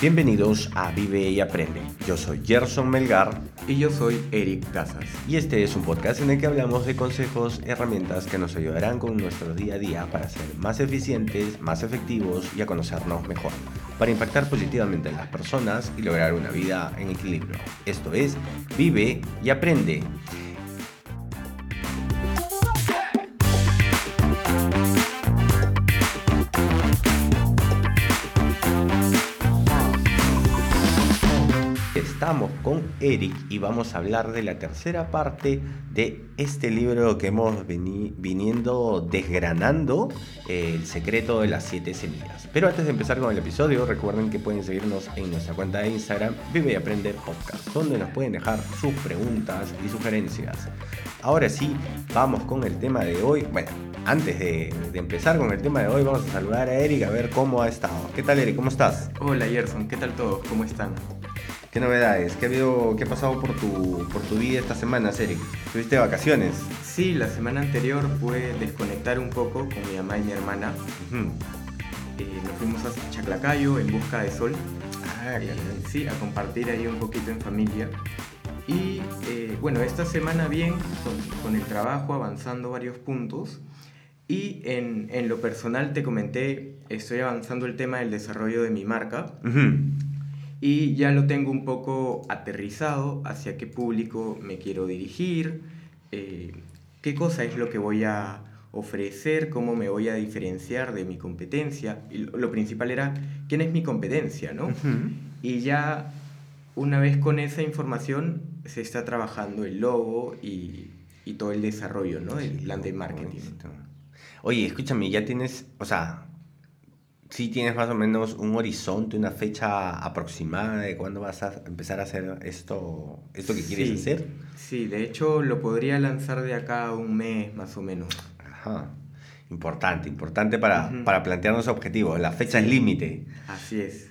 Bienvenidos a Vive y Aprende. Yo soy Gerson Melgar y yo soy Eric Casas. Y este es un podcast en el que hablamos de consejos, herramientas que nos ayudarán con nuestro día a día para ser más eficientes, más efectivos y a conocernos mejor, para impactar positivamente en las personas y lograr una vida en equilibrio. Esto es Vive y Aprende. Con Eric y vamos a hablar de la tercera parte de este libro que hemos viniendo desgranando, eh, El secreto de las siete semillas. Pero antes de empezar con el episodio, recuerden que pueden seguirnos en nuestra cuenta de Instagram, Vive y Aprende Podcast, donde nos pueden dejar sus preguntas y sugerencias. Ahora sí, vamos con el tema de hoy. Bueno, antes de, de, empezar con el tema de hoy, vamos a saludar a Eric a ver cómo ha estado. ¿Qué tal, Eric? ¿Cómo estás? Hola, Gerson. ¿Qué tal todos? ¿Cómo están? ¿Qué novedades? ¿Qué ha, habido, qué ha pasado por tu, por tu vida esta semana, Eric? ¿Tuviste vacaciones? Sí, la semana anterior fue desconectar un poco con mi mamá y mi hermana. Eh, nos fuimos a Chaclacayo en busca de sol. Ah, eh, sí, a compartir ahí un poquito en familia. Y eh, bueno, esta semana bien, con, el trabajo avanzando varios puntos. Y en, en, lo personal te comenté, estoy avanzando el tema del desarrollo de mi marca y ya lo tengo un poco aterrizado hacia qué público me quiero dirigir, eh, qué cosa es lo que voy a ofrecer, cómo me voy a diferenciar de mi competencia. Y lo principal era quién es mi competencia, ¿no? Y ya una vez con esa información se está trabajando el logo y, y todo el desarrollo, ¿no? El plan de marketing. Oye, escúchame, ya tienes, o sea, sí tienes más o menos un horizonte, una fecha aproximada de cuándo vas a empezar a hacer esto, esto que quieres hacer? Sí, de hecho lo podría lanzar de acá a un mes más o menos. Ajá. Importante, importante para, para plantearnos objetivos. La fecha es límite. Así es.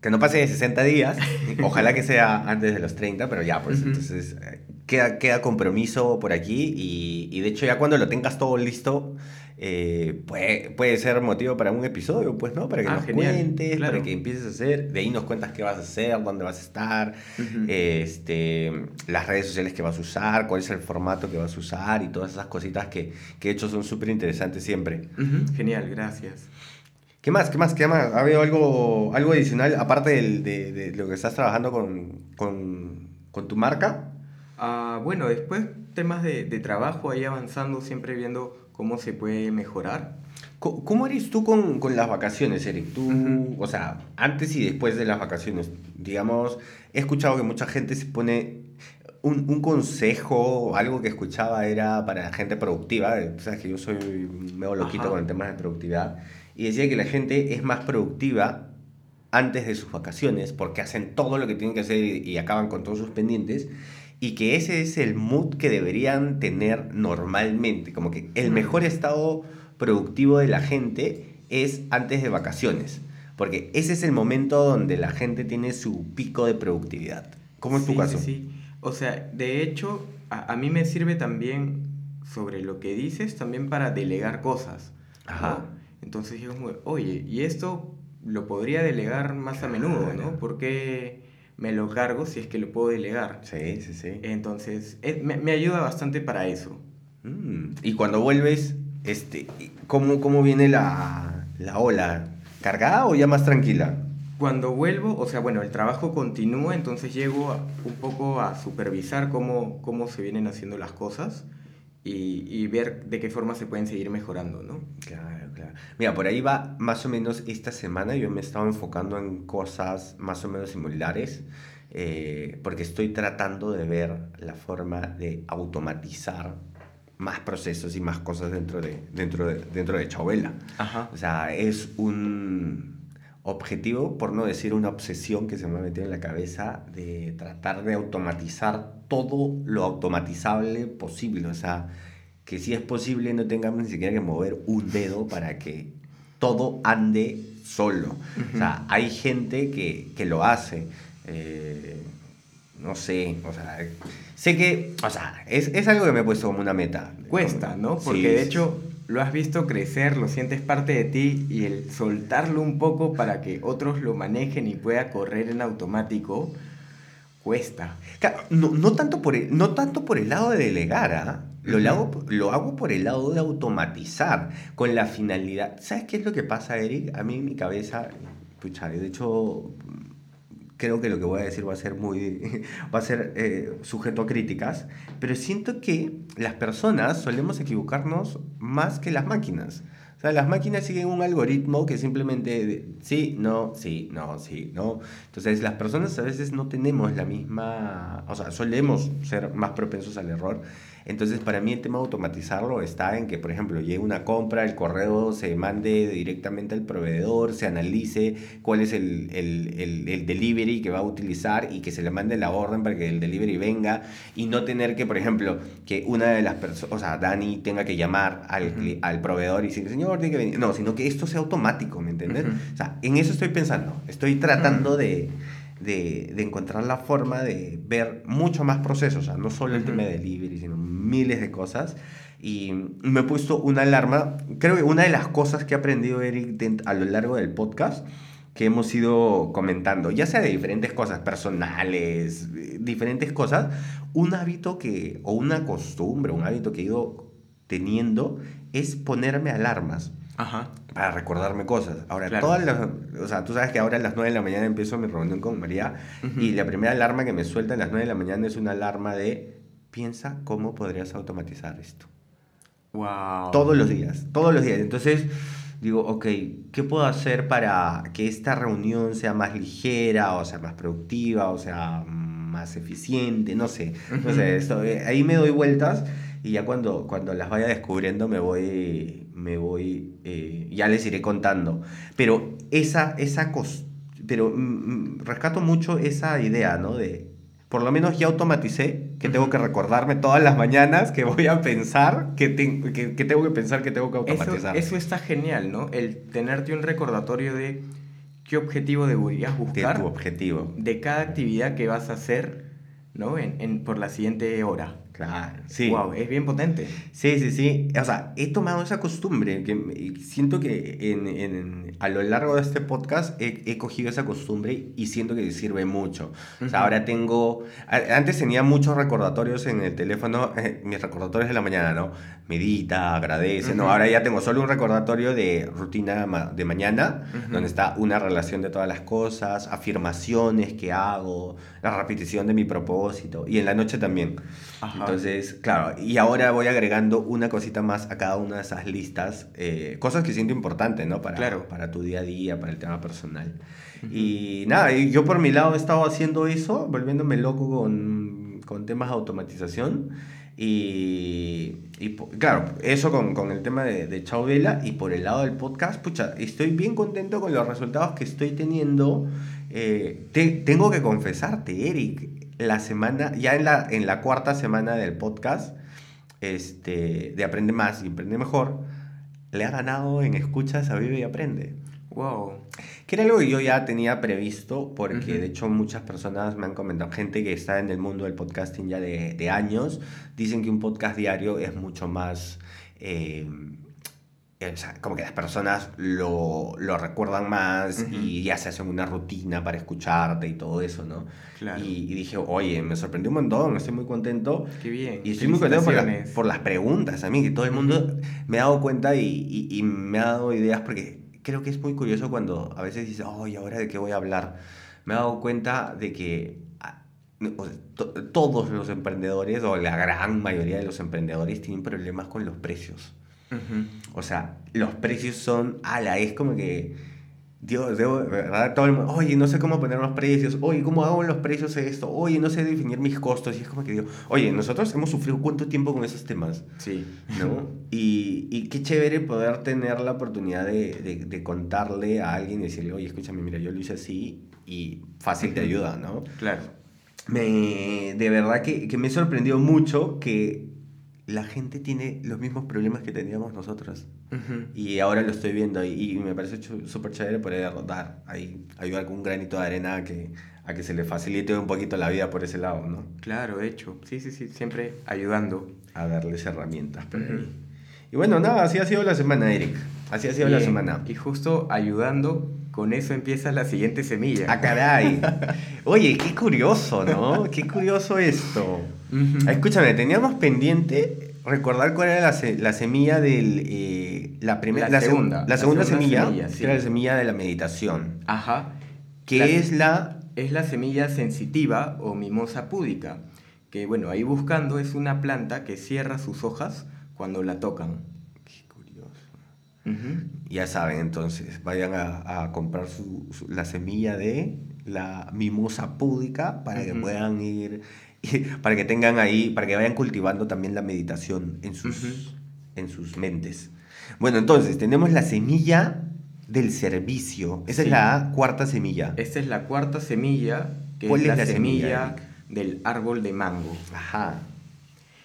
Que no pase de 60 días, ojalá que sea antes de los 30, pero ya, pues entonces eh, queda, queda compromiso por aquí y, y de hecho ya cuando lo tengas todo listo, eh, puede, puede, ser motivo para un episodio, pues, ¿no? Para que ah, nos cuentes, para que empieces a hacer, de ahí nos cuentas qué vas a hacer, dónde vas a estar, este, las redes sociales que vas a usar, cuál es el formato que vas a usar y todas esas cositas que, que de hecho son súper interesantes siempre. Genial, gracias. ¿Qué más? ¿Qué más? ¿Qué más? ¿Ha habido algo, algo adicional, aparte de, de, de, lo que estás trabajando con, con, con tu marca? Ah, bueno, después temas de, de trabajo, ahí avanzando, siempre viendo cómo se puede mejorar. ¿Cómo eres tú con, con las vacaciones, Eric? Tú, o sea, antes y después de las vacaciones, digamos, he escuchado que mucha gente se pone un, un consejo, algo que escuchaba era para la gente productiva, tú sabes que yo soy medio loquito con el tema de productividad, y decía que la gente es más productiva antes de sus vacaciones porque hacen todo lo que tienen que hacer y acaban con todos sus pendientes y que ese es el mood que deberían tener normalmente, como que el mejor estado productivo de la gente es antes de vacaciones, porque ese es el momento donde la gente tiene su pico de productividad. ¿Cómo es tu caso? Sí, o sea, de hecho, a, mí me sirve también sobre lo que dices, también para delegar cosas. Ajá. Entonces yo como, oye, y esto lo podría delegar más a menudo, ¿no? Porque me lo cargo si es que lo puedo delegar. Sí, sí, sí. Entonces, me, me, ayuda bastante para eso. Mm. Y cuando vuelves, este, ¿cómo, cómo viene la, la ola? ¿Cargada o ya más tranquila? Cuando vuelvo, o sea, bueno, el trabajo continúa, entonces llego un poco a supervisar cómo, cómo se vienen haciendo las cosas y, y, ver de qué forma se pueden seguir mejorando, ¿no? Claro. Mira, por ahí va más o menos esta semana, yo me he estado enfocando en cosas más o menos similares, eh, porque estoy tratando de ver la forma de automatizar más procesos y más cosas dentro de, dentro de, dentro de Chabela. Ajá. O sea, es un objetivo, por no decir una obsesión que se me ha metido en la cabeza de tratar de automatizar todo lo automatizable posible. O sea, que si es posible no tengamos ni siquiera que mover un dedo para que todo ande solo. O sea, hay gente que, que lo hace. Eh, no sé, o sea, sé que, o sea, es, es, algo que me he puesto como una meta. Cuesta, ¿no? Porque de hecho lo has visto crecer, lo sientes parte de ti y el soltarlo un poco para que otros lo manejen y pueda correr en automático, cuesta. no, tanto, por el, no tanto por el lado de delegar, ¿ah? Lo, hago, lo hago por el lado de automatizar, con la finalidad. ¿Sabes qué es lo que pasa, Eric? A mí mi cabeza, pucha, de hecho, creo que lo que voy a decir va a ser muy, va a ser eh, sujeto a críticas, pero siento que las personas solemos equivocarnos más que las máquinas. O sea, las máquinas siguen un algoritmo que simplemente sí, no, sí, no, sí, no. Entonces, las personas a veces no tenemos la misma, o sea, solemos ser más propensos al error entonces, para mí el tema de automatizarlo está en que, por ejemplo, llegue una compra, el correo se mande directamente al proveedor, se analice cuál es el, el, el, delivery que va a utilizar y que se le mande la orden para que el delivery venga y no tener que, por ejemplo, que una de las personas, o sea, Dani tenga que llamar al, al proveedor y decir, señor, tiene que venir. No, sino que esto sea automático, ¿me entiendes? O sea, en eso estoy pensando. Estoy tratando de de, de, encontrar la forma de ver mucho más procesos, o sea, no solo el tema de delivery, sino miles de cosas. Y me he puesto una alarma, creo que una de las cosas que he aprendido, Eric, a lo largo del podcast, que hemos ido comentando, ya sea de diferentes cosas personales, diferentes cosas, un hábito que, o una costumbre, un hábito que he ido teniendo es ponerme alarmas. Ajá. Para recordarme cosas. Ahora, todas las, o sea, tú sabes que ahora a las 9 de la mañana empiezo mi reunión con María y la primera alarma que me suelta a las 9 de la mañana es una alarma de piensa cómo podrías automatizar esto. Wow. Todos los días, todos los días. Entonces digo, ok, ¿qué puedo hacer para que esta reunión sea más ligera o sea más productiva o sea más eficiente? No sé. No sé, eh, ahí me doy vueltas y ya cuando, cuando las vaya descubriendo me voy, me voy, eh, ya les iré contando. Pero esa, esa pero mm, mm, rescato mucho esa idea, ¿no? De, por lo menos ya automaticé que tengo que recordarme todas las mañanas que voy a pensar que, que, tengo que pensar que tengo que automatizar. Eso, está genial, ¿no? El tenerte un recordatorio de qué objetivo deberías buscar. De tu objetivo. De cada actividad que vas a hacer, ¿no? En, en, por la siguiente hora. Claro, sí. Wow, es bien potente. Sí, sí, sí. O sea, he tomado esa costumbre que siento que en, en, a lo largo de este podcast he, he, cogido esa costumbre y siento que sirve mucho. O sea, ahora tengo. Antes tenía muchos recordatorios en el teléfono, eh, mis recordatorios de la mañana, ¿no? Medita, agradece, ¿no? Ahora ya tengo solo un recordatorio de rutina de mañana, donde está una relación de todas las cosas, afirmaciones que hago, la repetición de mi propósito y en la noche también. Entonces, claro, y ahora voy agregando una cosita más a cada una de esas listas, eh, cosas que siento importantes, ¿no? Para, claro. para tu día a día, para el tema personal. Y nada, yo por mi lado he estado haciendo eso, volviéndome loco con, con temas de automatización. Y, y, claro, eso con, con el tema de, de Chao Vela y por el lado del podcast, pucha, estoy bien contento con los resultados que estoy teniendo. Eh, tengo que confesarte, Eric, la semana, ya en la, en la cuarta semana del podcast, este, de Aprende Más y Aprende Mejor, le ha ganado en escuchas a Vive y Aprende. Wow. Que era algo que yo ya tenía previsto, porque de hecho muchas personas me han comentado, gente que está en el mundo del podcasting ya de, de años, dicen que un podcast diario es mucho más... Eh, o sea, como que las personas lo, lo recuerdan más y ya se hacen una rutina para escucharte y todo eso, ¿no? Claro. Y, dije, oye, me sorprendió un montón, estoy muy contento. Qué bien. Y estoy muy contento por, por, las preguntas a mí, que todo el mundo me ha dado cuenta y, y, me ha dado ideas, porque creo que es muy curioso cuando a veces dices, oye, ¿ahora de qué voy a hablar? Me he dado cuenta de que ah, todos los emprendedores, o la gran mayoría de los emprendedores, tienen problemas con los precios. O sea, los precios son, ala, es como que, Dios, debo, ¿verdad? Todo el mundo, oye, no sé cómo poner los precios, oye, ¿cómo hago los precios esto? Oye, no sé definir mis costos. Y es como que digo, oye, nosotros hemos sufrido cuánto tiempo con esos temas. Sí. ¿No? Y, y qué chévere poder tener la oportunidad de, de, de, contarle a alguien y decirle, oye, escúchame, mira, yo lo hice así y fácil te ayuda, ¿no? Claro. Me, de verdad que, que me sorprendió mucho que la gente tiene los mismos problemas que teníamos nosotros. Y ahora lo estoy viendo y, me parece súper chévere poder dar ahí, ayudar con un granito de arena a que, a que se le facilite un poquito la vida por ese lado, ¿no? Claro, hecho. Sí, sí, sí, siempre ayudando. A darles herramientas. Pero Y bueno, nada, así ha sido la semana, Eric. Así ha sido la semana. Y justo ayudando, con eso empieza la siguiente semilla. ¡Ah, caray! Oye, qué curioso, ¿no? Qué curioso esto. Escúchame, teníamos pendiente recordar cuál era la, semilla del... Eh, la, primera, la, segunda. La segunda, semilla, que era la semilla de la meditación. Ajá. Que es la... Es la semilla sensitiva o mimosa púdica. Que bueno, ahí buscando es una planta que cierra sus hojas cuando la tocan. Ya saben, entonces, vayan a, comprar la semilla de la mimosa púdica para que puedan ir, para que tengan ahí, para que vayan cultivando también la meditación en sus, en sus mentes. Bueno, entonces, tenemos la semilla del servicio. Esa es la cuarta semilla. Esta es la cuarta semilla, que es, la, semilla del árbol de mango. Ajá.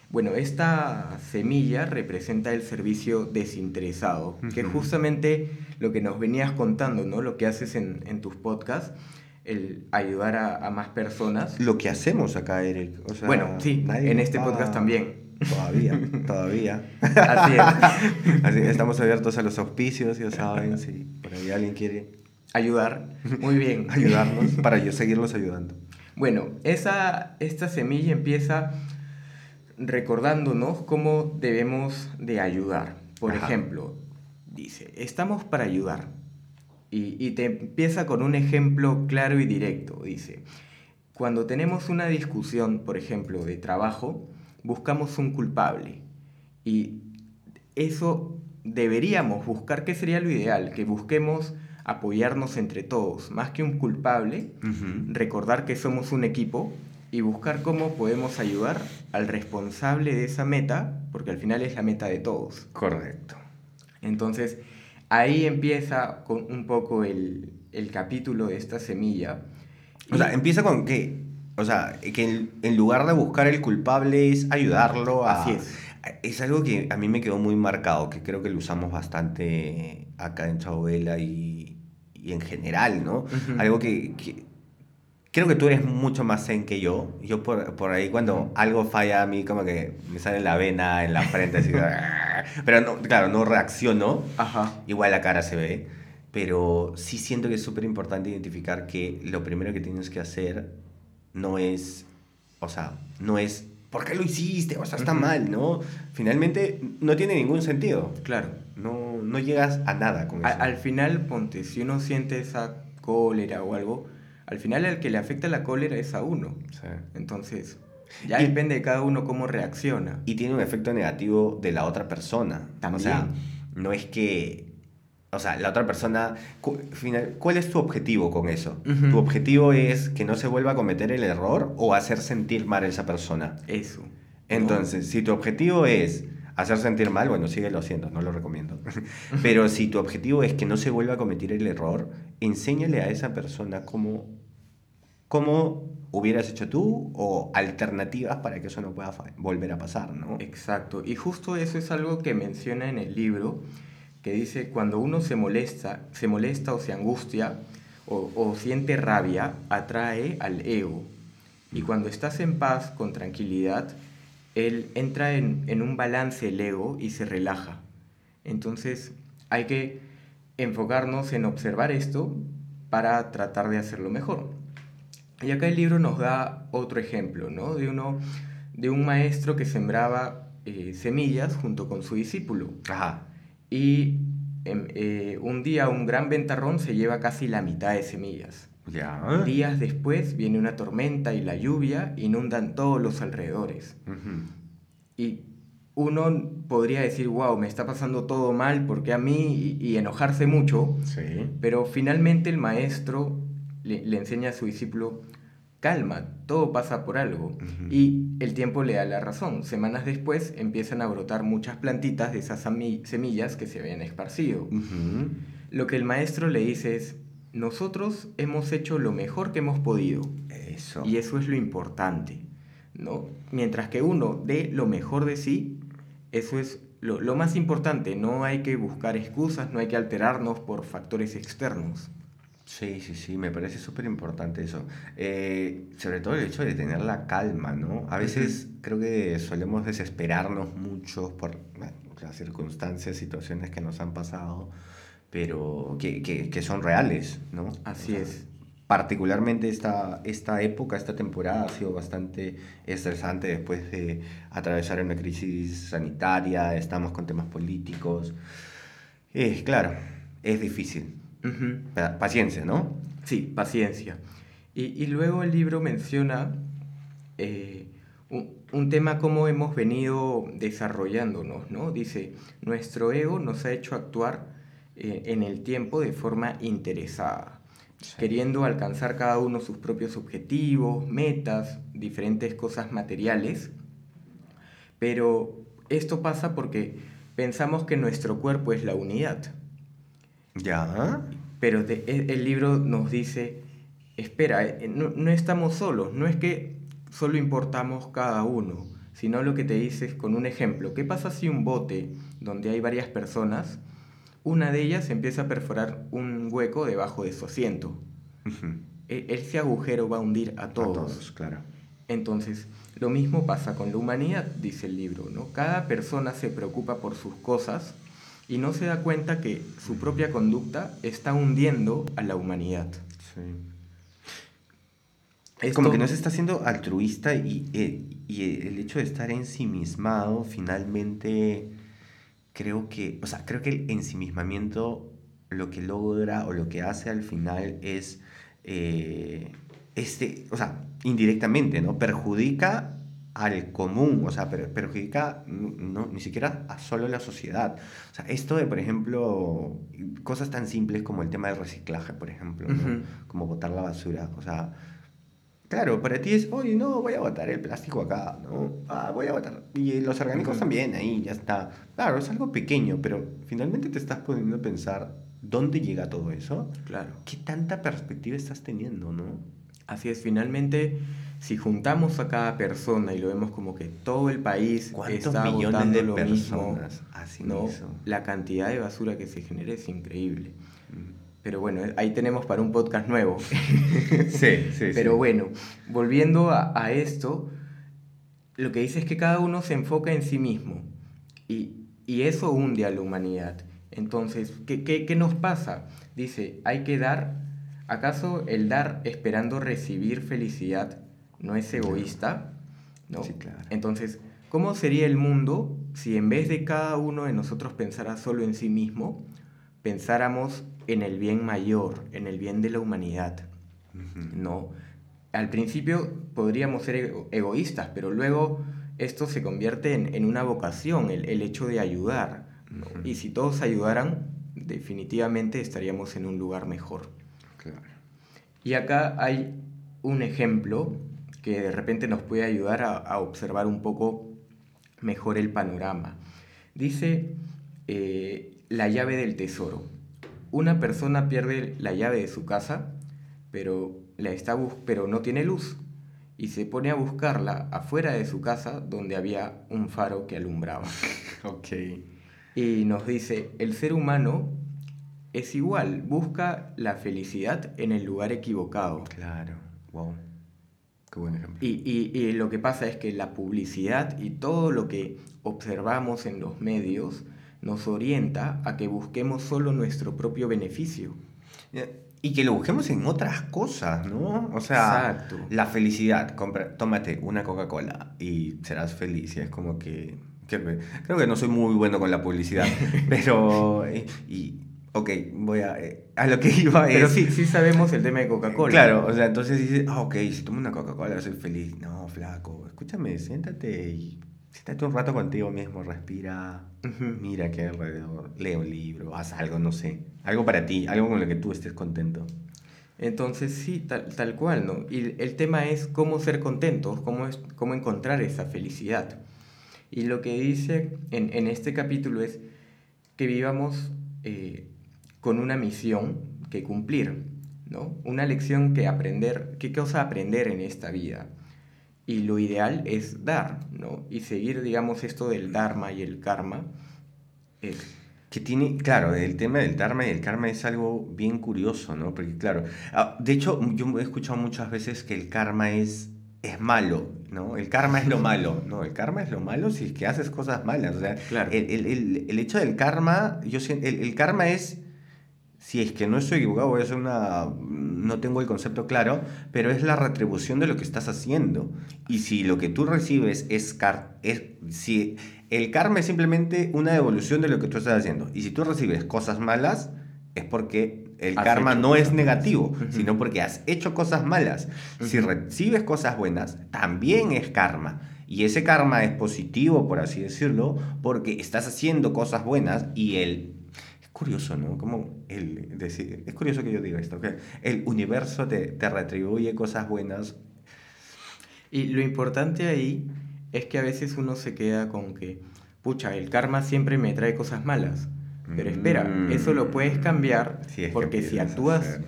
Bueno, esta semilla representa el servicio desinteresado, que es justamente lo que nos venías contando, ¿no? Lo que haces en, tus podcasts, el ayudar a, más personas. Lo que hacemos acá, Eric. bueno, sí, en este podcast también. Todavía, todavía. Así es. Así, estamos abiertos a los auspicios, ya saben, si por ahí alguien quiere ayudar. Muy bien. Ayudarnos para yo seguirlos ayudando. Bueno, esa, esta semilla empieza recordándonos cómo debemos de ayudar. Por ejemplo, dice, estamos para ayudar. Y, y, te empieza con un ejemplo claro y directo. Dice, cuando tenemos una discusión, por ejemplo, de trabajo, buscamos un culpable. Y eso deberíamos buscar, ¿qué sería lo ideal? Que busquemos apoyarnos entre todos, más que un culpable, recordar que somos un equipo y buscar cómo podemos ayudar al responsable de esa meta, porque al final es la meta de todos. Correcto. Entonces, ahí empieza con un poco el, capítulo de esta semilla. O sea, empieza con que, o sea, que en, lugar de buscar el culpable es ayudarlo a... Así es. Es algo que a mí me quedó muy marcado, que creo que lo usamos bastante acá en Chabela y, y en general, ¿no? Algo que, creo que tú eres mucho más zen que yo. Yo por, por, ahí cuando algo falla a mí como que me sale la vena en la frente así. pero no, claro, no reacciono. Ajá. Igual la cara se ve. Pero sí siento que es súper importante identificar que lo primero que tienes que hacer no es, o sea, no es, ¿por qué lo hiciste? O sea, está mal, ¿no? Finalmente no tiene ningún sentido. Claro. No, no llegas a nada con eso. al final, ponte, si uno siente esa cólera o algo, al final el que le afecta la cólera es a uno. Entonces, ya depende de cada uno cómo reacciona. Y tiene un efecto negativo de la otra persona. También. O sea, no es que... O sea, la otra persona... ¿Cuál es tu objetivo con eso? ¿Tu objetivo es que no se vuelva a cometer el error o hacer sentir mal a esa persona? Eso. Entonces, si tu objetivo es hacer sentir mal, bueno, síguelo haciendo, no lo recomiendo. Pero si tu objetivo es que no se vuelva a cometer el error, enséñale a esa persona cómo, cómo hubieras hecho tú o alternativas para que eso no pueda volver a pasar, ¿no? Exacto. Y justo eso es algo que menciona en el libro, que dice, cuando uno se molesta, se molesta o se angustia o, o siente rabia, atrae al ego. Y cuando estás en paz, con tranquilidad, él entra en, un balance el ego y se relaja. Entonces hay que enfocarnos en observar esto para tratar de hacerlo mejor. Y acá el libro nos da otro ejemplo, ¿no? De, uno, de un maestro que sembraba eh, semillas junto con su discípulo. Ajá. Y em, eh, un día un gran ventarrón se lleva casi la mitad de semillas. Días después viene una tormenta y la lluvia inundan todos los alrededores. Y uno podría decir, wow, me está pasando todo mal, porque a mí? Y, enojarse mucho. Pero finalmente el maestro le, enseña a su discípulo, calma, todo pasa por algo. Y el tiempo le da la razón. Semanas después empiezan a brotar muchas plantitas de esas semillas que se habían esparcido. Lo que el maestro le dice es, nosotros hemos hecho lo mejor que hemos podido. Eso. Y eso es lo importante, ¿no? Mientras que uno dé lo mejor de sí, eso es lo, lo, más importante. No hay que buscar excusas, no hay que alterarnos por factores externos. Sí, sí, sí, me parece súper importante eso. Eh, sobre todo el hecho de tener la calma, ¿no? A veces creo que solemos desesperarnos mucho por las circunstancias, situaciones que nos han pasado, pero que, que, son reales, ¿no? Así es. Particularmente esta, esta época, esta temporada ha sido bastante estresante después de atravesar una crisis sanitaria, estamos con temas políticos. Eh, claro, es difícil Paciencia, ¿no? Sí, paciencia. Y, luego el libro menciona eh, un, tema como hemos venido desarrollándonos, ¿no? Dice, nuestro ego nos ha hecho actuar eh, en el tiempo de forma interesada, queriendo alcanzar cada uno sus propios objetivos, metas, diferentes cosas materiales, pero esto pasa porque pensamos que nuestro cuerpo es la unidad ya. Pero e, el libro nos dice, espera, eh, no, estamos solos, no es que solo importamos cada uno, sino lo que te dices con un ejemplo. ¿Qué pasa si un bote donde hay varias personas, una de ellas empieza a perforar un hueco debajo de su asiento? E, ese agujero va a hundir a todos. A todos, claro. Entonces, lo mismo pasa con la humanidad, dice el libro, ¿no? Cada persona se preocupa por sus cosas y no se da cuenta que su propia conducta está hundiendo a la humanidad. Sí. Es como que no se está siendo altruista y, eh, y, el hecho de estar ensimismado finalmente creo que, o sea, creo que el ensimismamiento lo que logra o lo que hace al final es, eh, este, o sea, indirectamente, ¿no? Perjudica al común, o sea, perjudica no, ni siquiera a solo la sociedad. O sea, esto de, por ejemplo, cosas tan simples como el tema del reciclaje, por ejemplo, como botar la basura. O sea, claro, para ti es, oye, no, voy a botar el plástico acá, ¿no? Ah, voy a botar. Y los orgánicos también, ahí, ya está. Claro, es algo pequeño, pero finalmente te estás poniendo a pensar, ¿dónde llega todo eso? Claro. ¿Qué tanta perspectiva estás teniendo, no? Así es, finalmente si juntamos a cada persona y lo vemos como que todo el país está votando lo mismo, ¿no? la cantidad de basura que se genera es increíble. Mm. Pero bueno, ahí tenemos para un podcast nuevo. sí, sí. Pero bueno, volviendo a, esto, lo que dice es que cada uno se enfoca en sí mismo y, eso hunde a la humanidad. Entonces, ¿qué, qué, qué nos pasa? Dice, hay que dar, ¿acaso el dar esperando recibir felicidad no es egoísta, ¿no? Sí, claro. Entonces, ¿cómo sería el mundo si en vez de cada uno de nosotros pensara solo en sí mismo, pensáramos en el bien mayor, en el bien de la humanidad? ¿No? Al principio podríamos ser egoístas, pero luego esto se convierte en, una vocación, el, hecho de ayudar. Y si todos ayudaran, definitivamente estaríamos en un lugar mejor. Claro. Y acá hay un ejemplo que de repente nos puede ayudar a, observar un poco mejor el panorama. Dice eh, la llave del tesoro. Una persona pierde la llave de su casa, pero, la está pero no tiene luz y se pone a buscarla afuera de su casa donde había un faro que alumbraba. ok. Y nos dice, el ser humano es igual, busca la felicidad en el lugar equivocado. Claro, wow. Qué buen ejemplo. Y, lo que pasa es que la publicidad y todo lo que observamos en los medios nos orienta a que busquemos solo nuestro propio beneficio. Y que lo busquemos en otras cosas, ¿no? O sea, la felicidad. Compra, tómate una Coca-Cola y serás feliz. Y es como que, Creo que no soy muy bueno con la publicidad, pero... Y, ok, voy a, eh, a lo que iba Pero sí, sí sabemos el tema de Coca-Cola. Claro, o sea, entonces dices, ah, ok, si tomo una Coca-Cola soy feliz. No, flaco, escúchame, siéntate y siéntate un rato contigo mismo, respira, mira que alrededor, lee un libro, haz algo, no sé, algo para ti, algo con lo que tú estés contento. Entonces sí, tal, tal cual, ¿no? Y el tema es cómo ser contentos, cómo, es, cómo encontrar esa felicidad. Y lo que dice en, en este capítulo es que vivamos eh, con una misión que cumplir, ¿no? Una lección que aprender, qué cosa aprender en esta vida. Y lo ideal es dar, ¿no? Y seguir, digamos, esto del Dharma y el Karma. Que tiene, claro, el tema del Dharma y el karma es algo bien curioso, ¿no? Porque, claro, ah, de hecho, yo he escuchado muchas veces que el karma es, es malo, ¿no? El karma es lo malo. No, el karma es lo malo si es que haces cosas malas. O sea, Claro. el, el- el- el hecho del karma, yo siento, el karma es, si es que no estoy equivocado, hacer una, no tengo el concepto claro, pero es la retribución de lo que estás haciendo. Y si lo que tú recibes es, car es si el karma es simplemente una devolución de lo que tú estás haciendo. Y si tú recibes cosas malas, es porque el Has karma no es negativo, sino porque has hecho cosas malas. Si recibes cosas buenas, también es karma. Y ese karma es positivo, por así decirlo, porque estás haciendo cosas buenas y el... Curioso, ¿no? Como el... decir- es curioso que yo diga esto, que el universo te, te retribuye cosas buenas. Y lo importante ahí es que a veces uno se queda con que, pucha, el karma siempre me trae cosas malas. Pero espera, Mm. eso lo puedes cambiar porque si actúas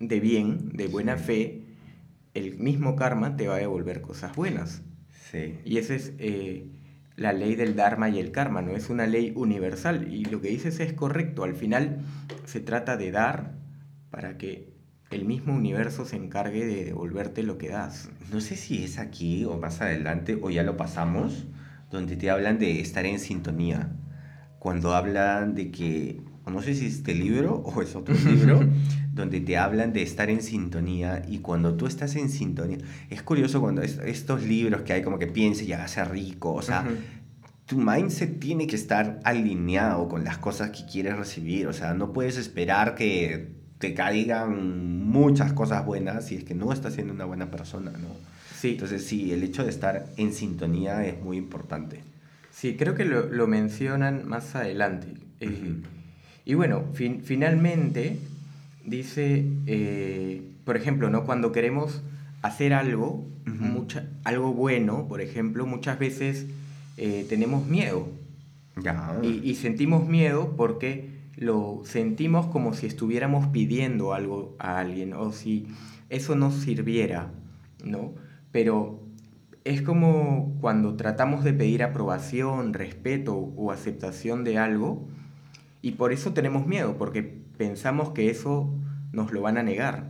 de bien, de buena Sí. fe, el mismo karma te va a devolver cosas buenas. Sí. Y esa es eh, la ley del Dharma y el karma, no es una ley universal. Y lo que dices es correcto. Al final se trata de dar para que el mismo universo se encargue de devolverte lo que das. No sé si es aquí o más adelante o ya lo pasamos, donde te hablan de estar en sintonía. Cuando hablan de que, no sé si es este libro o es otro libro, donde te hablan de estar en sintonía y cuando tú estás en sintonía, es curioso cuando es- estos libros que hay como que piense y hágase rico, o sea, tu mindset tiene que estar alineado con las cosas que quieres recibir. O sea, no puedes esperar que te caigan muchas cosas buenas si es que no estás siendo una buena persona, ¿no? Sí, Entonces, sí, el hecho de estar en sintonía es muy importante. sí, creo que lo, lo mencionan más adelante. Eh, Ujú. Y bueno, fin- finalmente dice, eh, por ejemplo, ¿no? cuando queremos hacer algo, mucha- algo bueno, por ejemplo, muchas veces eh, tenemos miedo. Ya. Y, y sentimos miedo porque lo sentimos como si estuviéramos pidiendo algo a alguien o si eso nos sirviera, ¿no? Pero es como cuando tratamos de pedir aprobación, respeto o aceptación de algo y por eso tenemos miedo, porque pensamos que eso nos lo van a negar.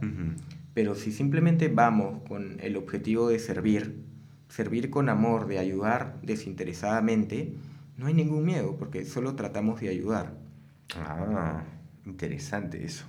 Pero si simplemente vamos con el objetivo de servir, servir con amor, de ayudar desinteresadamente, no hay ningún miedo, porque solo tratamos de ayudar. Ah, interesante eso.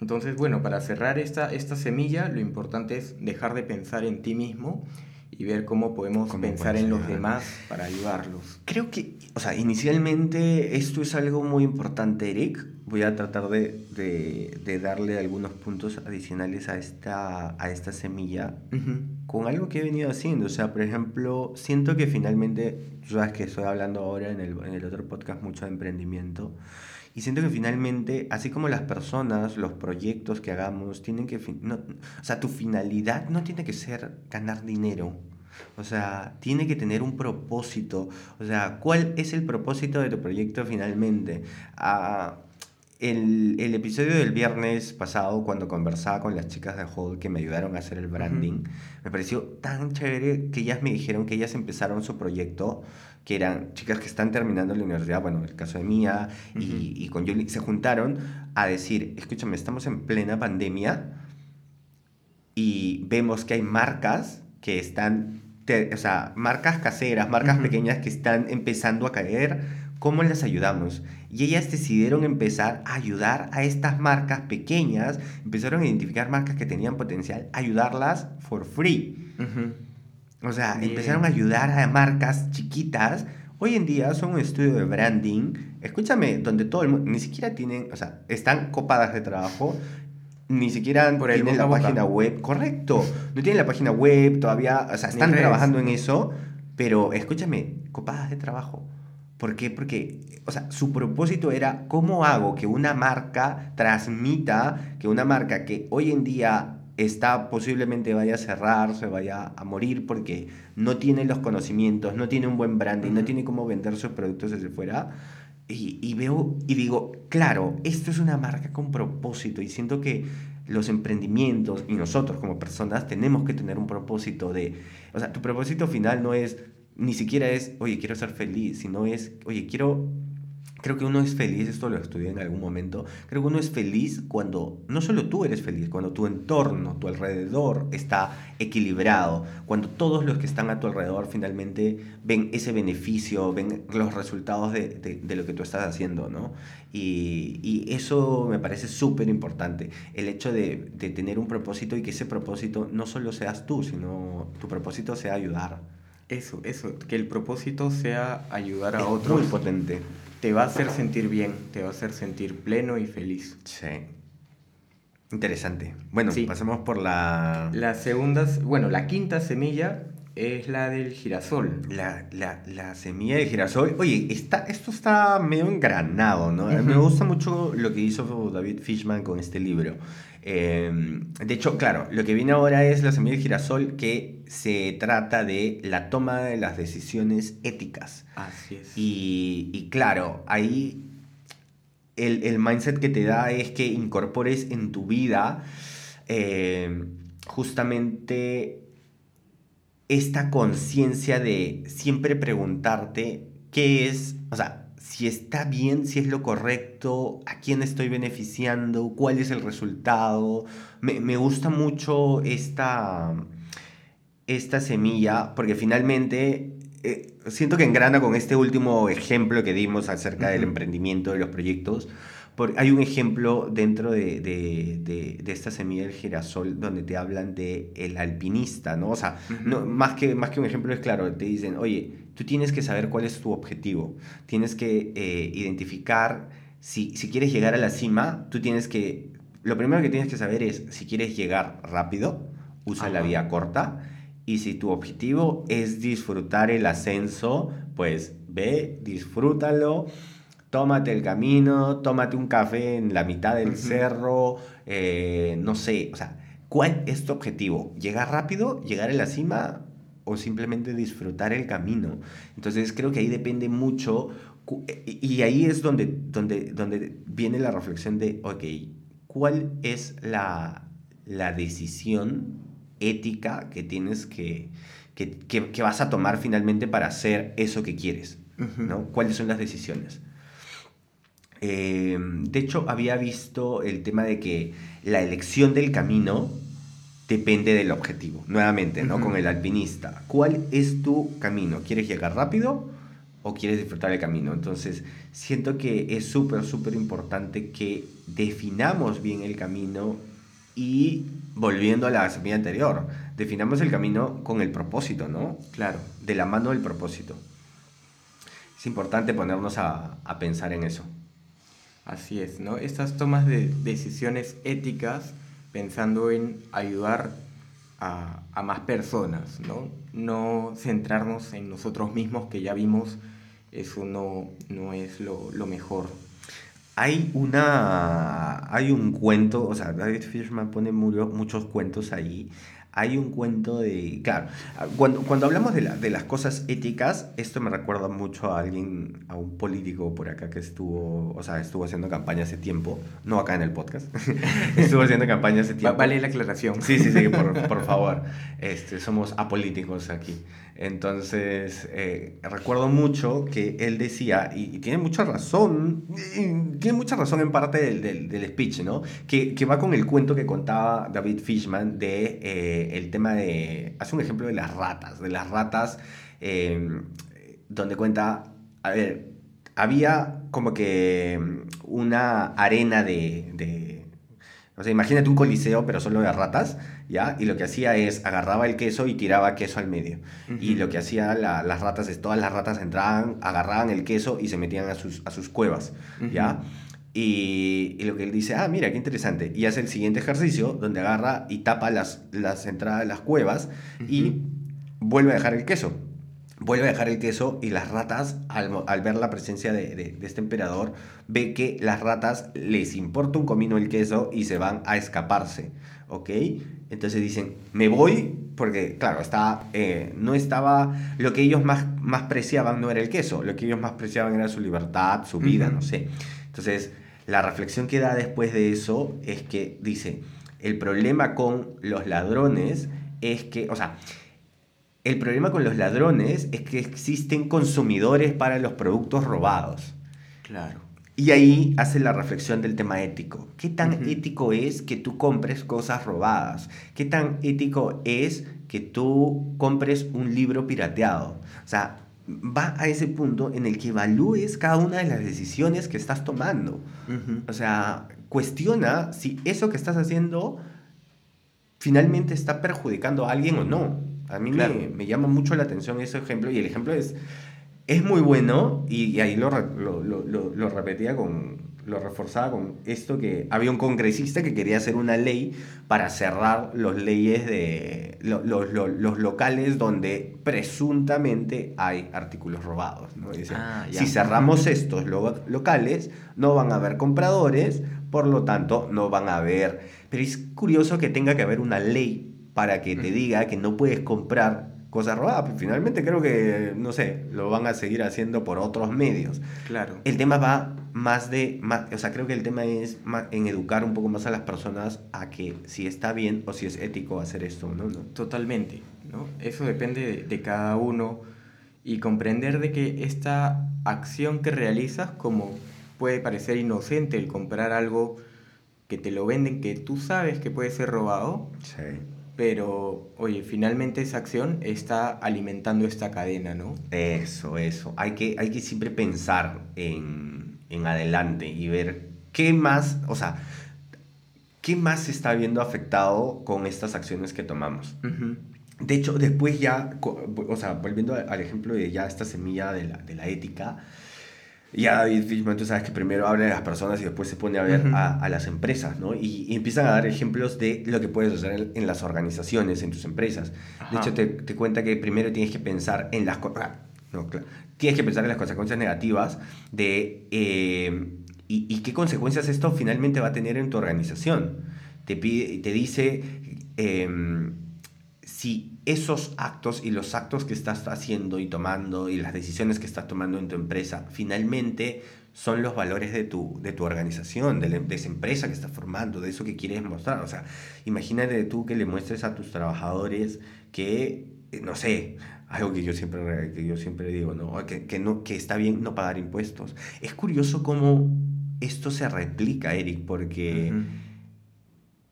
Entonces, bueno, para cerrar esta, esta semilla, lo importante es dejar de pensar en ti mismo y ver cómo podemos ¿Cómo pensar en los demás para ayudarlos. Creo que, o sea, inicialmente esto es algo muy importante, Eric. Voy a tratar de, de- de darle algunos puntos adicionales a esta, a esta semilla Ujú. con algo que he venido haciendo. O sea, por ejemplo, siento que finalmente, tú sabes que estoy hablando ahora en el, en el otro podcast mucho de emprendimiento. Y siento que finalmente, así como las personas, los proyectos que hagamos, tienen que... no- o sea, tu finalidad no tiene que ser ganar dinero. O sea, tiene que tener un propósito. O sea, ¿cuál es el propósito de tu proyecto finalmente? Ah, el, el episodio del viernes pasado, cuando conversaba con las chicas de Hall que me ayudaron a hacer el branding, me pareció tan chévere que ellas me dijeron que ellas empezaron su proyecto, que eran chicas que están terminando la universidad, bueno, el caso de Mía y, Ujú. y con Yuli, se juntaron a decir, escúchame, estamos en plena pandemia y vemos que hay marcas que están, te- o sea, marcas caseras, marcas Ujú. pequeñas que están empezando a caer, ¿cómo las ayudamos? Y ellas decidieron empezar a ayudar a estas marcas pequeñas, empezaron a identificar marcas que tenían potencial, ayudarlas for free. Ujú. O sea, Bien. empezaron a ayudar a marcas chiquitas. Hoy en día son un estudio de branding. Escúchame, donde todo el mundo, ni siquiera tienen, o sea, están copadas de trabajo, ni siquiera Por tienen la página web. Correcto, no tienen la página web todavía, o sea, están trabajando en eso, pero escúchame, copadas de trabajo. ¿Por qué? Porque, o sea, su propósito era cómo hago que una marca transmita, que una marca que hoy en día está posiblemente vaya a cerrar, se vaya a morir porque no tiene los conocimientos, no tiene un buen branding, no tiene cómo vender sus productos desde fuera. Y, y veo y digo, claro, esto es una marca con propósito y siento que los emprendimientos y nosotros como personas tenemos que tener un propósito de, o sea, tu propósito final no es, ni siquiera es, oye, quiero ser feliz, sino es, oye, quiero Creo que uno es feliz, esto lo estudié en algún momento, creo que uno es feliz cuando no solo tú eres feliz, cuando tu entorno, tu alrededor está equilibrado, cuando todos los que están a tu alrededor finalmente ven ese beneficio, ven los resultados de, de, lo que tú estás haciendo, ¿no? Y, y eso me parece súper importante, el hecho de, de tener un propósito y que ese propósito no solo seas tú, sino tu propósito sea ayudar. Eso, eso, que el propósito sea ayudar a otros. Muy potente te va a hacer sentir bien, te va a hacer sentir pleno y feliz. Sí. Interesante. Bueno, pasemos por la... La segunda, bueno, la quinta semilla es la del girasol. La, la, la semilla de girasol. Oye, está, esto está medio engranado, ¿no? Me gusta mucho lo que hizo David Fishman con este libro. Em, de hecho, claro, lo que viene ahora es la semilla de girasol que se trata de la toma de las decisiones éticas. Así es. Y, claro, ahí el, mindset que te da es que incorpores en tu vida em, justamente esta conciencia de siempre preguntarte qué es, o sea, si está bien, si es lo correcto, a quién estoy beneficiando, cuál es el resultado. Me, gusta mucho esta, esta semilla porque finalmente eh, siento que engrana con este último ejemplo que dimos acerca del emprendimiento de los proyectos hay un ejemplo dentro de, de, de, esta semilla del girasol donde te hablan de el alpinista, ¿no? O sea, no, más, que, más que un ejemplo es claro, te dicen, oye, tú tienes que saber cuál es tu objetivo, tienes que eh, identificar, si, si quieres llegar a la cima, tú tienes que, lo primero que tienes que saber es, si quieres llegar rápido, usa la vía corta, y si tu objetivo es disfrutar el ascenso, pues ve, disfrútalo tómate el camino, tómate un café en la mitad del cerro, eh, no sé, o sea, ¿cuál es tu objetivo? ¿Llegar rápido? ¿Llegar a la cima? ¿O simplemente disfrutar el camino? Entonces creo que ahí depende mucho y ahí es donde, donde, donde viene la reflexión de, ok, ¿cuál es la, la decisión ética que tienes que, que, que, vas a tomar finalmente para hacer eso que quieres? ¿no? ¿Cuáles son las decisiones? Em, de hecho, había visto el tema de que la elección del camino depende del objetivo. Nuevamente, ¿no? Con el alpinista. ¿Cuál es tu camino? ¿Quieres llegar rápido o quieres disfrutar el camino? Entonces, siento que es súper, súper importante que definamos bien el camino y volviendo a la semilla anterior, definamos el camino con el propósito, ¿no? Claro. De la mano del propósito. Es importante ponernos a, a pensar en eso. Así es, ¿no? Estas tomas de decisiones éticas pensando en ayudar a, más personas, ¿no? No centrarnos en nosotros mismos, que ya vimos, eso no, no es lo, mejor. Hay una. Hay un cuento, o sea, David Fishman pone muchos cuentos ahí hay un cuento de... Claro, cuando, cuando hablamos de, de las cosas éticas, esto me recuerda mucho a alguien, a un político por acá que estuvo, o sea, estuvo haciendo campaña hace tiempo, no acá en el podcast, estuvo haciendo campaña hace tiempo. Vale la aclaración. Sí, sí, sí, por, por favor, este, somos apolíticos aquí. Entonces, eh, recuerdo mucho que él decía, y, tiene mucha razón, tiene mucha razón en parte del, del, speech, ¿no? Que, que, va con el cuento que contaba David Fishman de eh, el tema de, hace un ejemplo de las ratas, de las ratas, em, donde cuenta, a ver, había como que una arena de, de o sea, imagínate un coliseo, pero solo de ratas, ¿ya? Y lo que hacía es agarraba el queso y tiraba queso al medio. Y lo que hacía las ratas es, todas las ratas entraban, agarraban el queso y se metían a sus, a sus cuevas, ¿ya? Y, y, lo que él dice, ah, mira, qué interesante. Y hace el siguiente ejercicio donde agarra y tapa las, las entradas de las cuevas y vuelve a dejar el queso vuelve a dejar el queso y las ratas, al, al ver la presencia de, de, este emperador, ve que las ratas les importa un comino el queso y se van a escaparse, ¿ok? Entonces dicen, me voy porque, claro, está, eh, no estaba, lo que ellos más, más preciaban no era el queso, lo que ellos más preciaban era su libertad, su vida, no sé. Entonces, la reflexión que da después de eso es que dice, el problema con los ladrones es que, o sea, el problema con los ladrones es que existen consumidores para los productos robados. Claro. Y ahí hace la reflexión del tema ético. ¿Qué tan ético es que tú compres cosas robadas? ¿Qué tan ético es que tú compres un libro pirateado? O sea, va a ese punto en el que evalúes cada una de las decisiones que estás tomando. O sea, cuestiona si eso que estás haciendo finalmente está perjudicando a alguien o no. A mí me, me, llama mucho la atención ese ejemplo y el ejemplo es es muy bueno y, ahí lo, lo, lo, lo, repetía con, lo reforzaba con esto que había un congresista que quería hacer una ley para cerrar los leyes de los, los locales donde presuntamente hay artículos robados. ¿no? Ah, si cerramos estos locales, no van a haber compradores, por lo tanto, no van a haber... Pero es curioso que tenga que haber una ley para que te diga que no puedes comprar cosas robadas. Pues, finalmente creo que, no sé, lo van a seguir haciendo por otros medios. Claro. El tema va más de, o sea, creo que el tema es en educar un poco más a las personas a que si está bien o si es ético hacer esto, ¿no? ¿No? Totalmente, ¿no? Eso depende de, cada uno y comprender de que esta acción que realizas, como puede parecer inocente el comprar algo que te lo venden, que tú sabes que puede ser robado, sí pero oye, finalmente esa acción está alimentando esta cadena, ¿no? Eso, eso. Hay que, hay que siempre pensar en, en adelante y ver qué más, o sea, qué más se está viendo afectado con estas acciones que tomamos. De hecho, después ya, o sea, volviendo al ejemplo de ya esta semilla de la, de la ética, ya David Fishman, tú sabes que primero habla de las personas y después se pone a ver a, a, las empresas, ¿no? Y, empiezan a dar ejemplos de lo que puedes hacer en, las organizaciones, en tus empresas. De hecho, te, te, cuenta que primero tienes que pensar en las... Ah, no, claro, tienes que pensar en las consecuencias negativas de... Eh, y, y, qué consecuencias esto finalmente va a tener en tu organización. Te, pide, te dice... Eh, si esos actos y los actos que estás haciendo y tomando y las decisiones que estás tomando en tu empresa finalmente son los valores de tu, de tu organización, de, esa empresa que estás formando, de eso que quieres mostrar. O sea, imagínate tú que le muestres a tus trabajadores que, eh, no sé, algo que yo siempre, que yo siempre digo, ¿no? Que, que, no, que está bien no pagar impuestos. Es curioso cómo esto se replica, Eric, porque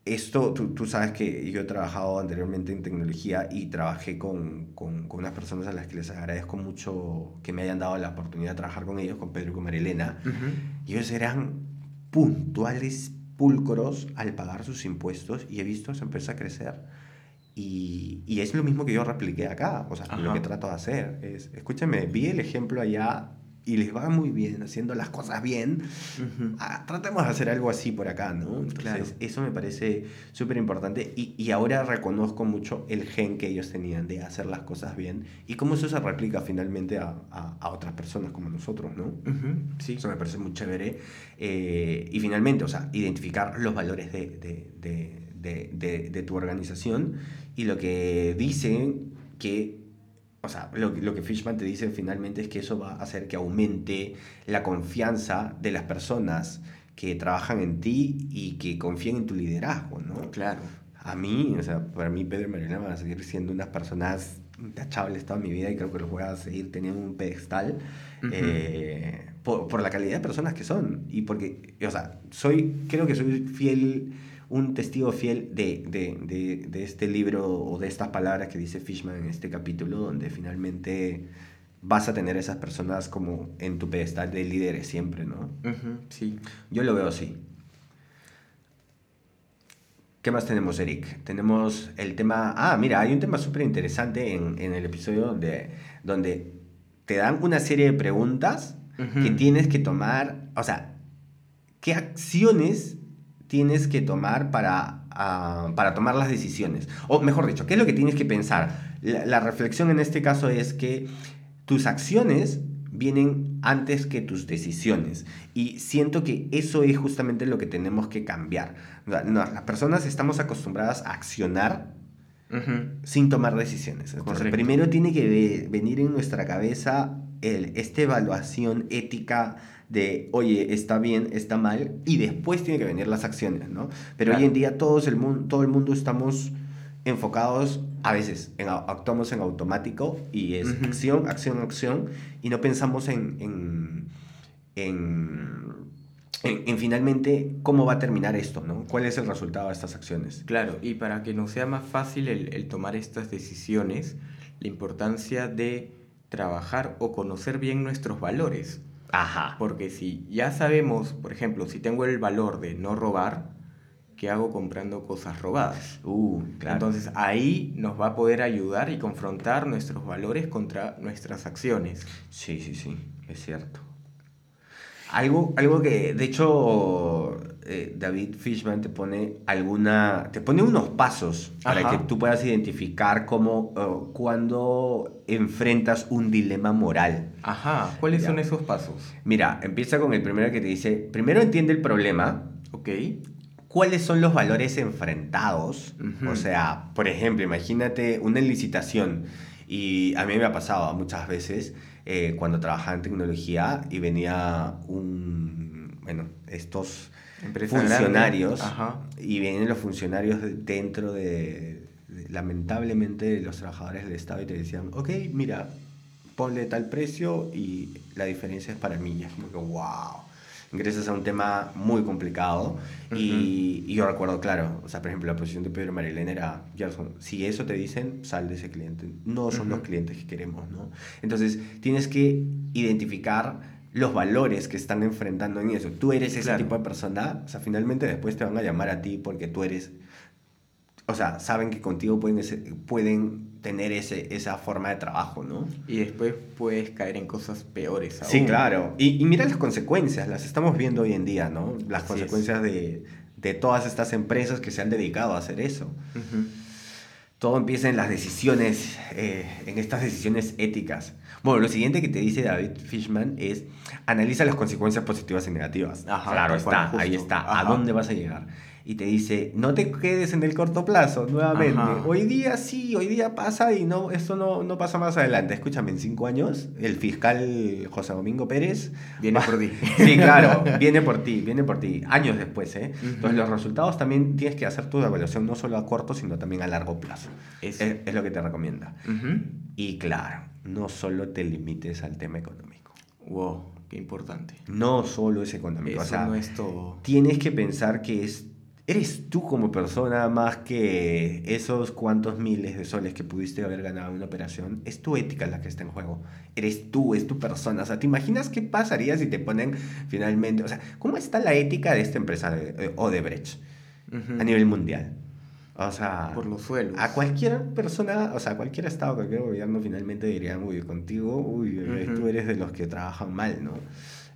esto, tú, tú, sabes que yo he trabajado anteriormente en tecnología y trabajé con, con, con, unas personas a las que les agradezco mucho que me hayan dado la oportunidad de trabajar con ellos, con Pedro y con Marilena. Y ellos eran puntuales, pulcros al pagar sus impuestos y he visto a esa empresa crecer. Y, y es lo mismo que yo repliqué acá, o sea, lo que trato de hacer es, escúchame, vi el ejemplo allá y les va muy bien, haciendo las cosas bien, ah, tratemos de hacer algo así por acá, ¿no? Entonces, eso me parece súper importante y, y, ahora reconozco mucho el gen que ellos tenían de hacer las cosas bien y cómo eso se replica finalmente a, a, otras personas como nosotros, ¿no? Sí. Eso me parece muy chévere. Eh, y finalmente, o sea, identificar los valores de, de, de, de tu organización y lo que dicen que o sea, lo, lo, que Fishman te dice finalmente es que eso va a hacer que aumente la confianza de las personas que trabajan en ti y que confían en tu liderazgo, ¿no? Claro. A mí, o sea, para mí Pedro y Marilena van a seguir siendo unas personas intachables toda mi vida y creo que los voy a seguir teniendo un pedestal eh, por, por, la calidad de personas que son y porque, o sea, soy, creo que soy fiel un testigo fiel de, de, de, de, este libro o de estas palabras que dice Fishman en este capítulo, donde finalmente vas a tener esas personas como en tu pedestal de líderes siempre, ¿no? sí. Yo lo veo así. ¿Qué más tenemos, Eric? Tenemos el tema... Ah, mira, hay un tema súper interesante en, en, el episodio donde, donde te dan una serie de preguntas que tienes que tomar, o sea, ¿qué acciones tienes que tomar para, ah, para tomar las decisiones? O mejor dicho, ¿qué es lo que tienes que pensar? La, reflexión en este caso es que tus acciones vienen antes que tus decisiones. Y siento que eso es justamente lo que tenemos que cambiar. las personas estamos acostumbradas a accionar sin tomar decisiones. Entonces, primero tiene que venir en nuestra cabeza el, esta evaluación ética de, oye, está bien, está mal, y después tiene que venir las acciones, ¿no? Pero hoy en día todos el mundo, todo el mundo estamos enfocados, a veces en, actuamos en automático y es acción, acción, acción, y no pensamos en, en, en, en, finalmente cómo va a terminar esto, ¿no? ¿Cuál es el resultado de estas acciones? Claro, y para que nos sea más fácil el, el tomar estas decisiones, la importancia de trabajar o conocer bien nuestros valores. Ajá. Porque si ya sabemos, por ejemplo, si tengo el valor de no robar, ¿qué hago comprando cosas robadas? Uh, Entonces ahí nos va a poder ayudar y confrontar nuestros valores contra nuestras acciones. Sí, sí, sí, es cierto. Algo, algo que, de hecho, eh, David Fishman te pone alguna, te pone unos pasos para que tú puedas identificar cómo, uh, cuando enfrentas un dilema moral. Ajá, ¿cuáles son esos pasos? Mira, empieza con el primero que te dice, primero entiende el problema. Ok. ¿Cuáles son los valores enfrentados? O sea, por ejemplo, imagínate una licitación y a mí me ha pasado muchas veces eh, cuando trabajaba en tecnología y venía un, bueno, estos funcionarios y vienen los funcionarios dentro de, lamentablemente, los trabajadores del Estado y te decían, ok, mira, ponle tal precio y la diferencia es para mí. Y es como que, wow ingresas a un tema muy complicado. y, yo recuerdo, claro, o sea, por ejemplo, la posición de Pedro y Marilena era, Gerson, si eso te dicen, sal de ese cliente. No son los clientes que queremos, ¿no? Entonces, tienes que identificar los valores que están enfrentando en eso. Tú eres ese tipo de persona, o sea, finalmente después te van a llamar a ti porque tú eres o sea, saben que contigo pueden, pueden tener ese, esa forma de trabajo, ¿no? Y después puedes caer en cosas peores aún. Sí, claro. Y, y mira las consecuencias, las estamos viendo hoy en día, ¿no? Las consecuencias de, de, todas estas empresas que se han dedicado a hacer eso. Todo empieza en las decisiones, eh, en estas decisiones éticas. Bueno, lo siguiente que te dice David Fishman es, analiza las consecuencias positivas y negativas. Ajá, claro, está, ahí está. ¿A dónde vas a llegar? Y te dice, no te quedes en el corto plazo, nuevamente. Hoy día sí, hoy día pasa y no, esto no, no pasa más adelante. Escúchame, en cinco años, el fiscal José Domingo Pérez... Viene por ti. Sí, claro, viene por ti, viene por ti. Años después, ¿eh? Entonces los resultados también tienes que hacer tu evaluación no solo a corto, sino también a largo plazo. Es, es, lo que te recomienda. Y claro, no solo te limites al tema económico. Wow, qué importante. No solo es económico. Eso no es todo. Tienes que pensar que es eres tú como persona más que esos cuantos miles de soles que pudiste haber ganado en una operación. Es tu ética la que está en juego. Eres tú, es tu persona. O sea, ¿te imaginas qué pasaría si te ponen finalmente... O sea, ¿cómo está la ética de esta empresa de eh, Odebrecht a nivel mundial? O sea, por los suelos. A cualquier persona, o sea, a cualquier estado, cualquier gobierno finalmente dirían, uy, contigo, uy, tú eres de los que trabajan mal, ¿no?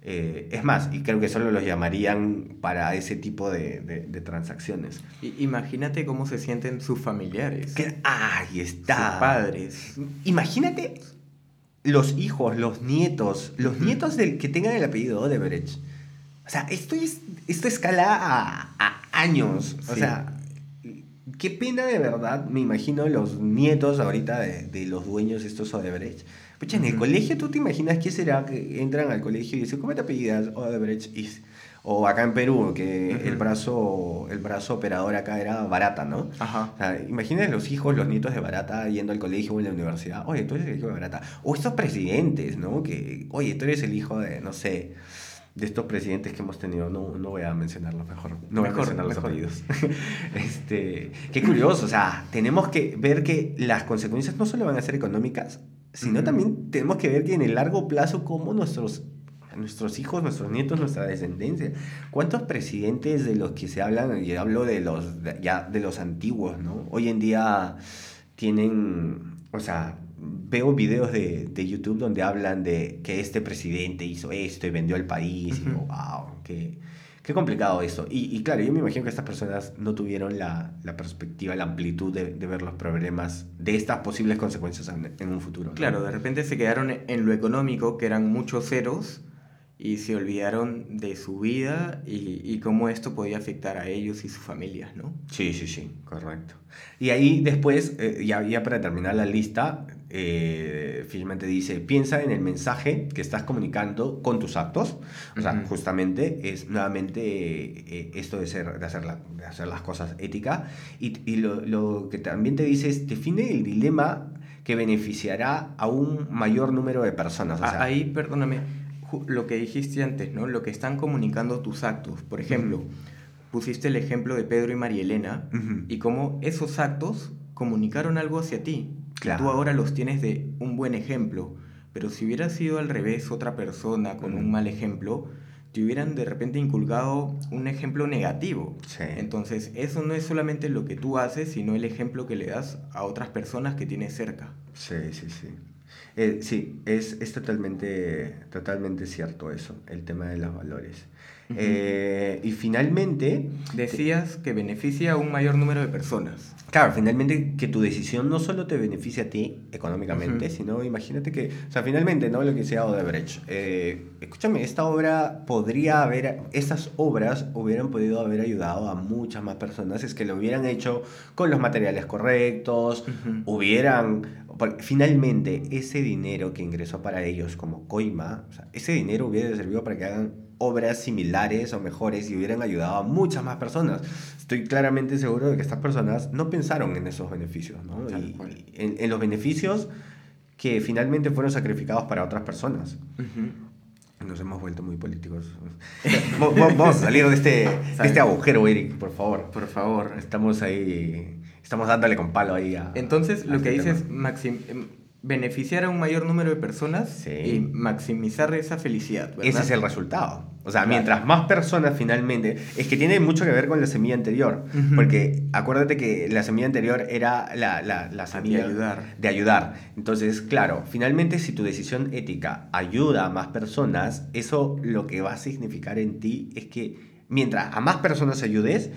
Eh, es más, y creo que solo los llamarían para ese tipo de, de, transacciones. imagínate cómo se sienten sus familiares. ahí está. Sus padres. Imagínate los hijos, los nietos, los nietos del que tengan el apellido Odebrecht. O sea, esto, es, esto escala a, a años. O sea, qué pena de verdad, me imagino los nietos ahorita de, de los dueños estos Odebrecht Pucha, en el colegio tú te imaginas qué será que entran al colegio y dicen, ¿cómo te apellidas? Odebrecht. o acá en Perú, que el, brazo, el brazo operador acá era Barata, ¿no? Ajá. O sea, imagínate los hijos, los nietos de Barata yendo al colegio o en la universidad. Oye, tú eres el hijo de Barata. O estos presidentes, ¿no? Que, oye, tú eres el hijo de, no sé, de estos presidentes que hemos tenido, no, no voy a mencionarlos mejor, no voy a mencionar los apellidos. este, qué curioso, o sea, tenemos que ver que las consecuencias no solo van a ser económicas, sino también tenemos que ver que en el largo plazo cómo nuestros nuestros hijos, nuestros nietos, nuestra descendencia. ¿Cuántos presidentes de los que se hablan, y hablo de los ya de los antiguos, ¿no? Hoy en día tienen, o sea, veo videos de, de YouTube donde hablan de que este presidente hizo esto y vendió el país, y digo, wow, qué, Qué complicado eso. Y, y, claro, yo me imagino que estas personas no tuvieron la, la perspectiva, la amplitud de, de, ver los problemas de estas posibles consecuencias en, en un futuro. Claro, de repente se quedaron en lo económico, que eran muchos ceros, y se olvidaron de su vida y, y, cómo esto podía afectar a ellos y sus familias, ¿no? Sí, sí, sí, correcto. Y ahí después, eh, ya, ya, para terminar la lista, eh, finalmente dice, piensa en el mensaje que estás comunicando con tus actos. O sea, justamente es nuevamente eh, esto de, ser, de, hacer de hacer las cosas éticas. Y, y lo, lo que también te dice es, define el dilema que beneficiará a un mayor número de personas. ahí, perdóname lo que dijiste antes, ¿no? Lo que están comunicando tus actos. Por ejemplo, pusiste el ejemplo de Pedro y María Elena y cómo esos actos comunicaron algo hacia ti. Claro. Tú ahora los tienes de un buen ejemplo. Pero si hubiera sido al revés otra persona con un mal ejemplo, te hubieran de repente inculcado un ejemplo negativo. Entonces, eso no es solamente lo que tú haces, sino el ejemplo que le das a otras personas que tienes cerca. Sí, sí, sí. Eh, sí, es, es totalmente, totalmente cierto eso, el tema de los valores. Eh, y finalmente... Decías que beneficia a un mayor número de personas. Claro, finalmente que tu decisión no solo te beneficia a ti económicamente, sino imagínate que, o sea, finalmente, ¿no? Lo que sea Odebrecht. Eh, escúchame, esta obra podría haber, estas obras hubieran podido haber ayudado a muchas más personas, es que lo hubieran hecho con los materiales correctos, hubieran, finalmente ese dinero que ingresó para ellos como coima, o sea, ese dinero hubiera servido para que hagan obras similares o mejores y hubieran ayudado a muchas más personas. Estoy claramente seguro de que estas personas no pensaron en esos beneficios, ¿no? Y, en, los beneficios que finalmente fueron sacrificados para otras personas. Nos hemos vuelto muy políticos. Vamos a salir de este, de este agujero, Eric, por favor. Por favor. Estamos ahí, estamos dándole con palo ahí a... Entonces, lo que este dices, Maxim, em, beneficiar a un mayor número de personas y maximizar esa felicidad. Ese es el resultado. O sea, mientras más personas finalmente... Es que tiene mucho que ver con la semilla anterior. Porque acuérdate que la semilla anterior era la, la, semilla de ayudar. de ayudar. Entonces, claro, finalmente si tu decisión ética ayuda a más personas, eso lo que va a significar en ti es que mientras a más personas ayudes,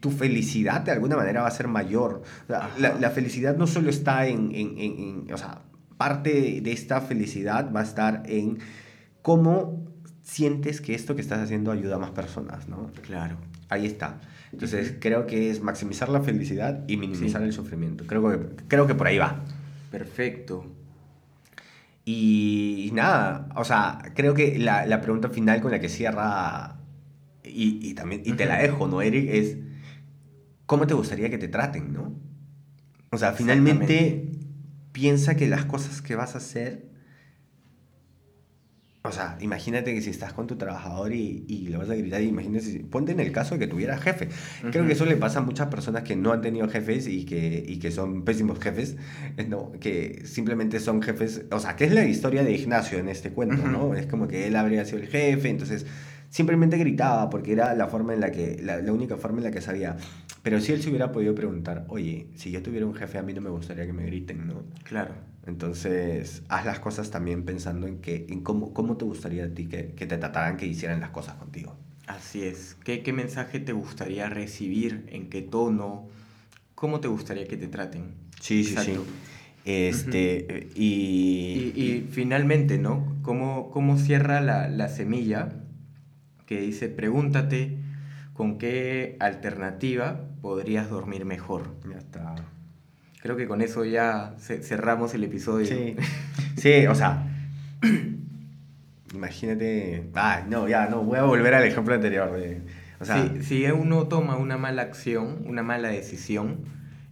tu felicidad de alguna manera va a ser mayor. la, felicidad no solo está en, en, en, o sea, parte de esta felicidad va a estar en cómo sientes que esto que estás haciendo ayuda a más personas, ¿no? Claro. Ahí está. Entonces, creo que es maximizar la felicidad y minimizar el sufrimiento. Creo que, creo que por ahí va. Perfecto. Y, nada, o sea, creo que la, la pregunta final con la que cierra y, también, y te la dejo, ¿no, Eric? Es cómo te gustaría que te traten, ¿no? O sea, finalmente piensa que las cosas que vas a hacer, o sea, imagínate que si estás con tu trabajador y, y le vas a gritar, imagínate, ponte en el caso de que tuviera jefe. Creo que eso le pasa a muchas personas que no han tenido jefes y que, y que son pésimos jefes, ¿no? Que simplemente son jefes, o sea, que es la historia de Ignacio en este cuento, ¿no? Es como que él habría sido el jefe, entonces simplemente gritaba porque era la forma en la que, la, única forma en la que sabía. Pero si él se hubiera podido preguntar, oye, si yo tuviera un jefe, a mí no me gustaría que me griten, ¿no? Claro. Entonces, haz las cosas también pensando en, que, en cómo, cómo te gustaría a ti que, que te trataran, que hicieran las cosas contigo. Así es. ¿Qué, ¿Qué mensaje te gustaría recibir? ¿En qué tono? ¿Cómo te gustaría que te traten? Sí, sí, sí. Este, y... y... finalmente, ¿no? ¿Cómo, cómo cierra la, la semilla que dice, pregúntate con qué alternativa podrías dormir mejor. Ya está. Creo que con eso ya cerramos el episodio. Sí, sí o sea, imagínate, ah, no, ya, no, voy a volver al ejemplo anterior. o sea, si, si uno toma una mala acción, una mala decisión,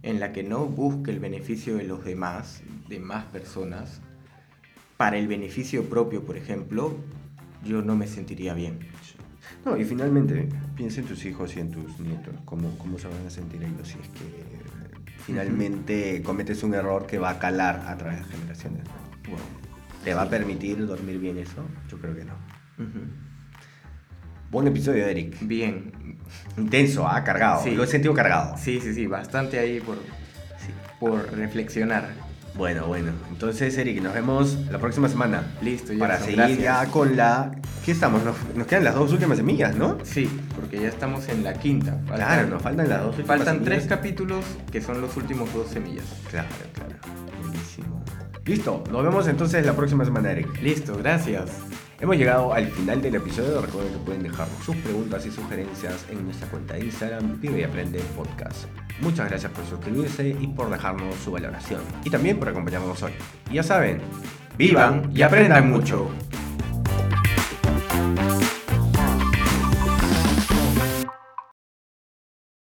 en la que no busque el beneficio de los demás, de más personas, para el beneficio propio, por ejemplo, yo no me sentiría bien. No, y finalmente, piensa en tus hijos y en tus nietos, cómo, cómo se van a sentir ellos si es que finalmente cometes un error que va a calar a través de generaciones. ¿Te va a permitir dormir bien eso? Yo creo que no. Buen episodio, Eric. Bien. Intenso, ¿ah? Cargado. Lo he sentido cargado. Sí, sí, sí. Bastante ahí por, por reflexionar. Bueno, bueno. Entonces, Eric, nos vemos la próxima semana. Listo, ya. Para seguir ya con la. ¿Qué estamos? Nos, quedan las dos últimas semillas, ¿no? Sí, porque ya estamos en la quinta. claro, nos faltan las dos últimas Faltan tres capítulos que son los últimos dos semillas. Claro, claro. Buenísimo. Listo, nos vemos entonces la próxima semana, Eric. Listo, gracias. Hemos llegado al final del episodio. Recuerden que pueden dejar sus preguntas y sugerencias en nuestra cuenta de Instagram, Vive y Aprende Podcast. Muchas gracias por suscribirse y por dejarnos su valoración. Y también por acompañarnos hoy. Y ya saben, vivan y aprendan mucho.